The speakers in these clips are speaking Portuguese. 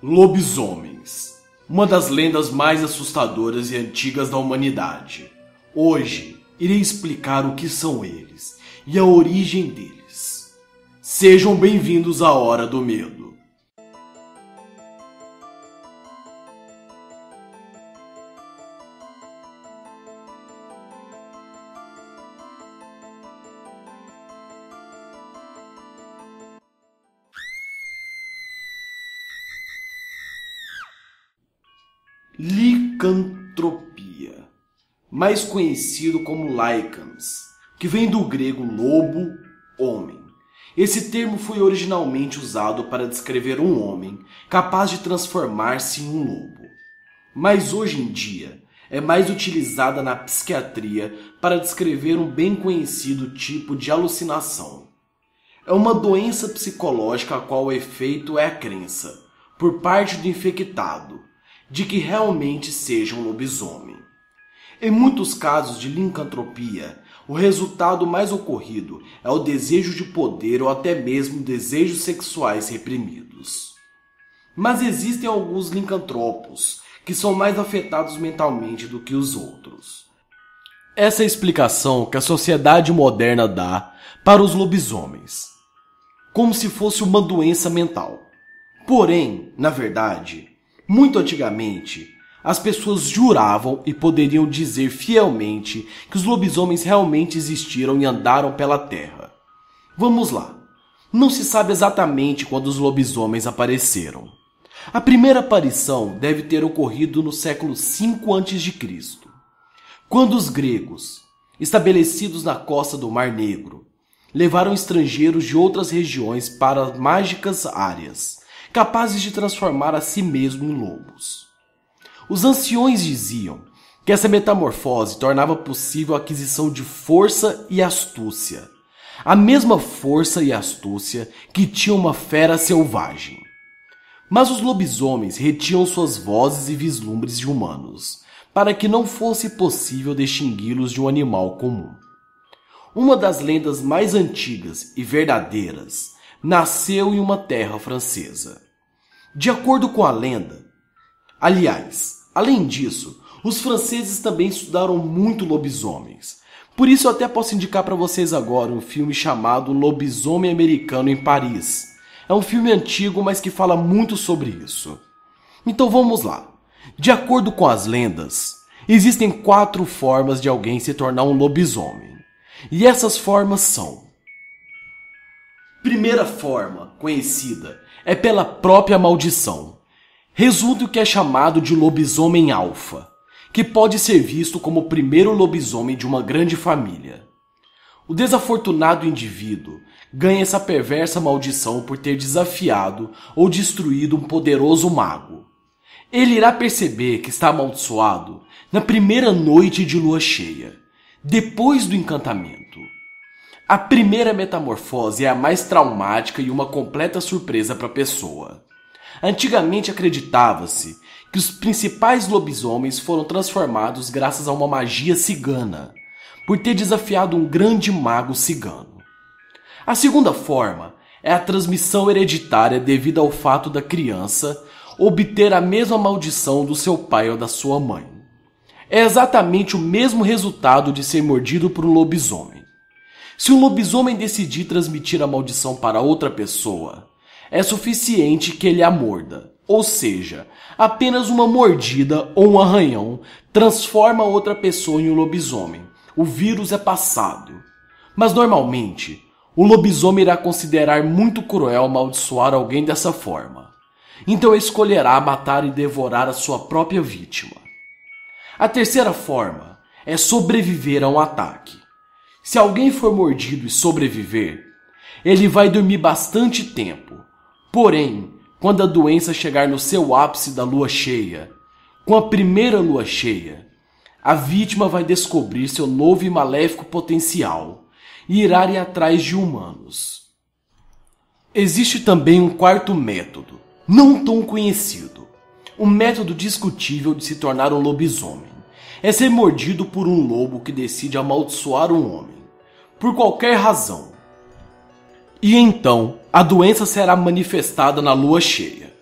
Lobisomens uma das lendas mais assustadoras e antigas da humanidade. Hoje irei explicar o que são eles e a origem deles. Sejam bem-vindos à Hora do Medo. Licantropia, mais conhecido como lycans, que vem do grego lobo, homem. Esse termo foi originalmente usado para descrever um homem capaz de transformar-se em um lobo. Mas hoje em dia é mais utilizada na psiquiatria para descrever um bem conhecido tipo de alucinação. É uma doença psicológica a qual o efeito é a crença, por parte do infectado, de que realmente seja um lobisomem. Em muitos casos de lincantropia, o resultado mais ocorrido é o desejo de poder ou até mesmo desejos sexuais reprimidos. Mas existem alguns lincantropos que são mais afetados mentalmente do que os outros. Essa é a explicação que a sociedade moderna dá para os lobisomens, como se fosse uma doença mental. Porém, na verdade, muito antigamente, as pessoas juravam e poderiam dizer fielmente que os lobisomens realmente existiram e andaram pela terra. Vamos lá. Não se sabe exatamente quando os lobisomens apareceram. A primeira aparição deve ter ocorrido no século V a.C., quando os gregos, estabelecidos na costa do Mar Negro, levaram estrangeiros de outras regiões para mágicas áreas capazes de transformar a si mesmo em lobos. Os anciões diziam que essa metamorfose tornava possível a aquisição de força e astúcia, a mesma força e astúcia que tinha uma fera selvagem. Mas os lobisomens retinham suas vozes e vislumbres de humanos, para que não fosse possível distingui-los de um animal comum. Uma das lendas mais antigas e verdadeiras nasceu em uma terra francesa. De acordo com a lenda, aliás, além disso, os franceses também estudaram muito lobisomens. Por isso eu até posso indicar para vocês agora um filme chamado Lobisomem Americano em Paris. É um filme antigo, mas que fala muito sobre isso. Então vamos lá. De acordo com as lendas, existem quatro formas de alguém se tornar um lobisomem. E essas formas são Primeira forma conhecida é pela própria maldição. Resulta o que é chamado de lobisomem alfa, que pode ser visto como o primeiro lobisomem de uma grande família. O desafortunado indivíduo ganha essa perversa maldição por ter desafiado ou destruído um poderoso mago. Ele irá perceber que está amaldiçoado na primeira noite de lua cheia, depois do encantamento. A primeira metamorfose é a mais traumática e uma completa surpresa para a pessoa. Antigamente acreditava-se que os principais lobisomens foram transformados graças a uma magia cigana, por ter desafiado um grande mago cigano. A segunda forma é a transmissão hereditária devido ao fato da criança obter a mesma maldição do seu pai ou da sua mãe. É exatamente o mesmo resultado de ser mordido por um lobisomem. Se um lobisomem decidir transmitir a maldição para outra pessoa, é suficiente que ele a morda. Ou seja, apenas uma mordida ou um arranhão transforma outra pessoa em um lobisomem. O vírus é passado. Mas normalmente, o lobisomem irá considerar muito cruel amaldiçoar alguém dessa forma. Então escolherá matar e devorar a sua própria vítima. A terceira forma é sobreviver a um ataque. Se alguém for mordido e sobreviver, ele vai dormir bastante tempo. Porém, quando a doença chegar no seu ápice da lua cheia, com a primeira lua cheia, a vítima vai descobrir seu novo e maléfico potencial e irá ir atrás de humanos. Existe também um quarto método, não tão conhecido, um método discutível de se tornar um lobisomem. É ser mordido por um lobo que decide amaldiçoar um homem por qualquer razão. E então a doença será manifestada na lua cheia.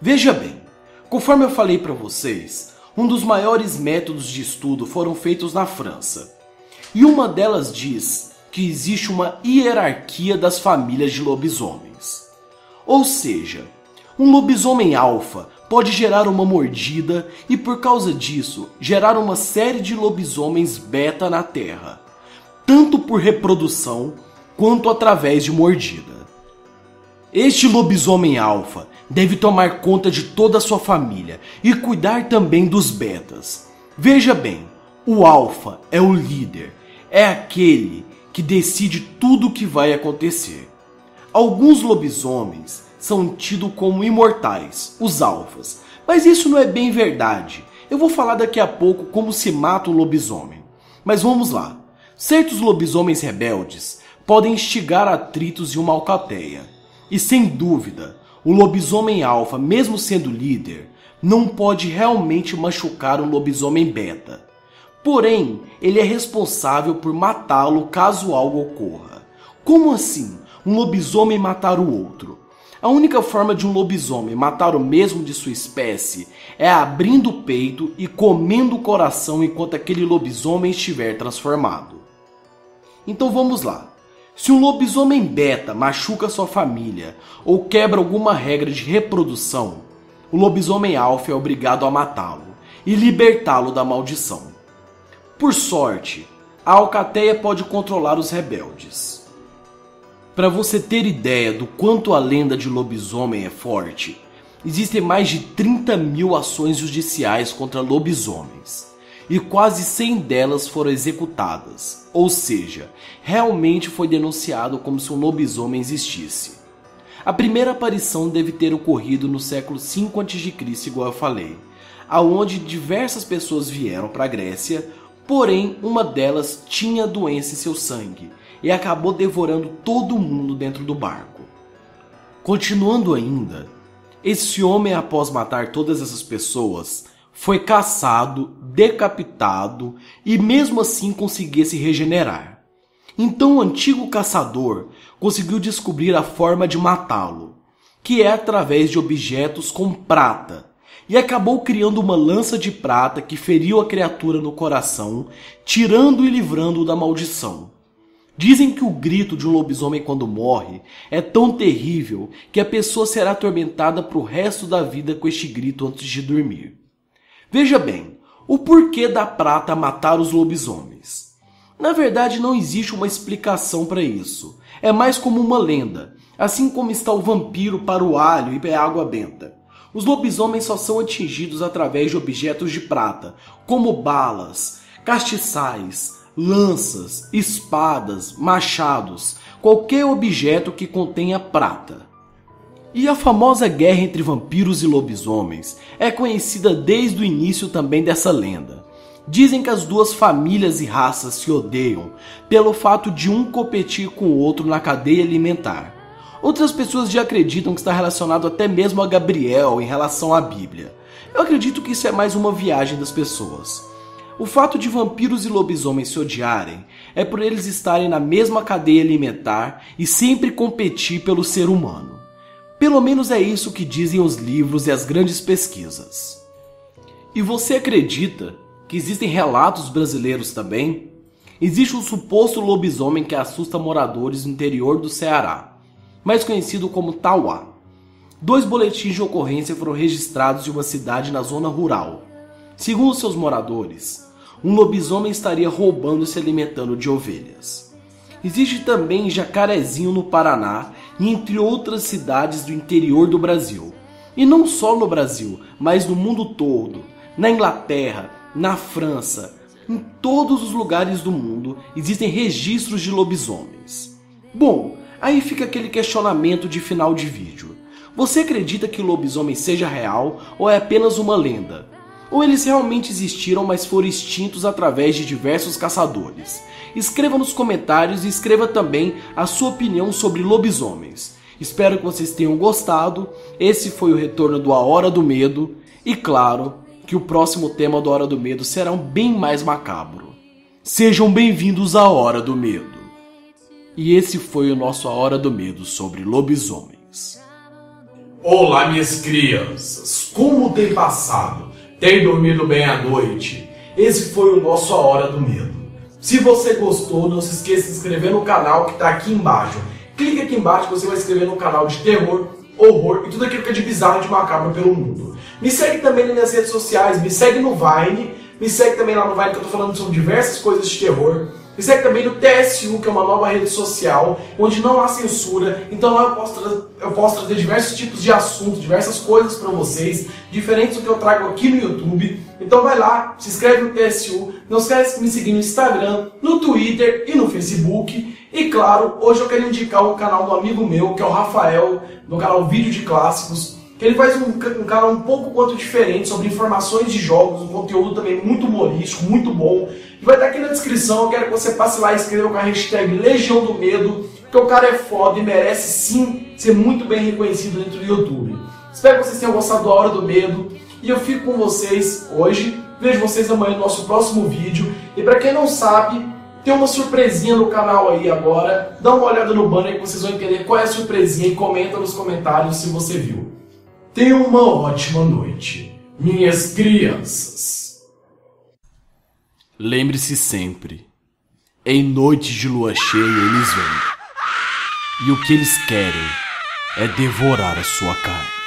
Veja bem, conforme eu falei para vocês, um dos maiores métodos de estudo foram feitos na França. E uma delas diz que existe uma hierarquia das famílias de lobisomens. Ou seja, um lobisomem alfa pode gerar uma mordida e por causa disso gerar uma série de lobisomens beta na Terra, tanto por reprodução quanto através de mordida. Este lobisomem alfa deve tomar conta de toda a sua família e cuidar também dos betas. Veja bem, o alfa é o líder, é aquele que decide tudo o que vai acontecer. Alguns lobisomens são tidos como imortais, os alfas, mas isso não é bem verdade. Eu vou falar daqui a pouco como se mata um lobisomem. Mas vamos lá. Certos lobisomens rebeldes podem instigar atritos e uma alcateia. E sem dúvida, o lobisomem alfa, mesmo sendo líder, não pode realmente machucar um lobisomem beta. Porém, ele é responsável por matá-lo caso algo ocorra. Como assim? Um lobisomem matar o outro? A única forma de um lobisomem matar o mesmo de sua espécie é abrindo o peito e comendo o coração enquanto aquele lobisomem estiver transformado. Então vamos lá. Se um lobisomem beta machuca sua família ou quebra alguma regra de reprodução, o lobisomem alfa é obrigado a matá-lo e libertá-lo da maldição. Por sorte, a alcateia pode controlar os rebeldes. Para você ter ideia do quanto a lenda de lobisomem é forte, existem mais de 30 mil ações judiciais contra lobisomens e quase 100 delas foram executadas, ou seja, realmente foi denunciado como se um lobisomem existisse. A primeira aparição deve ter ocorrido no século 5 a.C., igual eu falei, aonde diversas pessoas vieram para a Grécia, porém uma delas tinha doença em seu sangue e acabou devorando todo mundo dentro do barco. Continuando ainda, esse homem após matar todas essas pessoas foi caçado, decapitado e mesmo assim conseguia se regenerar. Então o antigo caçador conseguiu descobrir a forma de matá-lo, que é através de objetos com prata, e acabou criando uma lança de prata que feriu a criatura no coração, tirando e livrando-o da maldição. Dizem que o grito de um lobisomem quando morre é tão terrível que a pessoa será atormentada para o resto da vida com este grito antes de dormir. Veja bem, o porquê da prata matar os lobisomens. Na verdade, não existe uma explicação para isso. É mais como uma lenda, assim como está o vampiro para o alho e a água benta. Os lobisomens só são atingidos através de objetos de prata, como balas, castiçais, lanças, espadas, machados, qualquer objeto que contenha prata. E a famosa guerra entre vampiros e lobisomens é conhecida desde o início também dessa lenda. Dizem que as duas famílias e raças se odeiam pelo fato de um competir com o outro na cadeia alimentar. Outras pessoas já acreditam que está relacionado até mesmo a Gabriel em relação à Bíblia. Eu acredito que isso é mais uma viagem das pessoas. O fato de vampiros e lobisomens se odiarem é por eles estarem na mesma cadeia alimentar e sempre competir pelo ser humano. Pelo menos é isso que dizem os livros e as grandes pesquisas. E você acredita que existem relatos brasileiros também? Existe um suposto lobisomem que assusta moradores no interior do Ceará, mais conhecido como Tauá. Dois boletins de ocorrência foram registrados em uma cidade na zona rural. Segundo seus moradores, um lobisomem estaria roubando e se alimentando de ovelhas. Existe também Jacarezinho no Paraná e entre outras cidades do interior do Brasil. E não só no Brasil, mas no mundo todo, na Inglaterra, na França, em todos os lugares do mundo existem registros de lobisomens. Bom, aí fica aquele questionamento de final de vídeo. Você acredita que o lobisomem seja real ou é apenas uma lenda? Ou eles realmente existiram, mas foram extintos através de diversos caçadores? Escreva nos comentários e escreva também a sua opinião sobre lobisomens. Espero que vocês tenham gostado. Esse foi o retorno do A Hora do Medo. E claro que o próximo tema do Hora do Medo será um bem mais macabro. Sejam bem-vindos à Hora do Medo. E esse foi o nosso A Hora do Medo sobre lobisomens. Olá, minhas crianças! Como tem passado? Tem dormido bem à noite? Esse foi o nosso A Hora do Medo. Se você gostou, não se esqueça de se inscrever no canal que está aqui embaixo. Clique aqui embaixo que você vai se inscrever no canal de terror, horror e tudo aquilo que é de bizarro e de macabro pelo mundo. Me segue também nas minhas redes sociais, me segue no Vine, me segue também lá no Vine que eu tô falando sobre diversas coisas de terror. Me segue também no TSU, que é uma nova rede social, onde não há censura. Então lá eu posso, eu posso trazer diversos tipos de assuntos, diversas coisas para vocês, diferentes do que eu trago aqui no YouTube. Então vai lá, se inscreve no TSU, não esquece de me seguir no Instagram, no Twitter e no Facebook. E claro, hoje eu quero indicar o canal do amigo meu, que é o Rafael, do canal Vídeo de Clássicos que ele faz um, um canal um pouco quanto diferente sobre informações de jogos, um conteúdo também muito humorístico, muito bom. E vai estar aqui na descrição, eu quero que você passe lá e escreva com a hashtag Legião do Medo, porque o cara é foda e merece sim ser muito bem reconhecido dentro do YouTube. Espero que vocês tenham gostado da Hora do Medo, e eu fico com vocês hoje, vejo vocês amanhã no nosso próximo vídeo, e para quem não sabe, tem uma surpresinha no canal aí agora, dá uma olhada no banner que vocês vão entender qual é a surpresinha e comenta nos comentários se você viu. Tenha uma ótima noite, minhas crianças. Lembre-se sempre: em noites de lua cheia eles vêm. E o que eles querem é devorar a sua carne.